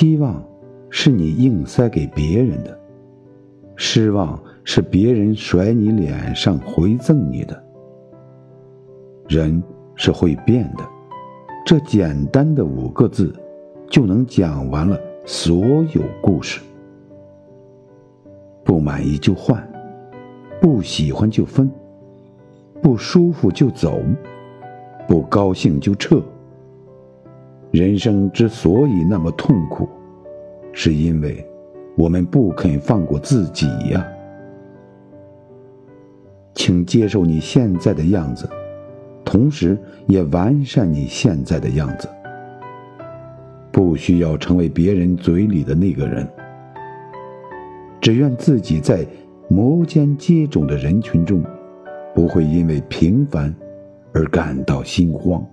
期望是你硬塞给别人的，失望是别人甩你脸上回赠你的。人是会变的，这简单的五个字，就能讲完了所有故事。不满意就换，不喜欢就分，不舒服就走，不高兴就撤。人生之所以那么痛苦，是因为我们不肯放过自己呀。请接受你现在的样子。同时，也完善你现在的样子。不需要成为别人嘴里的那个人。只愿自己在摩肩接踵的人群中，不会因为平凡而感到心慌。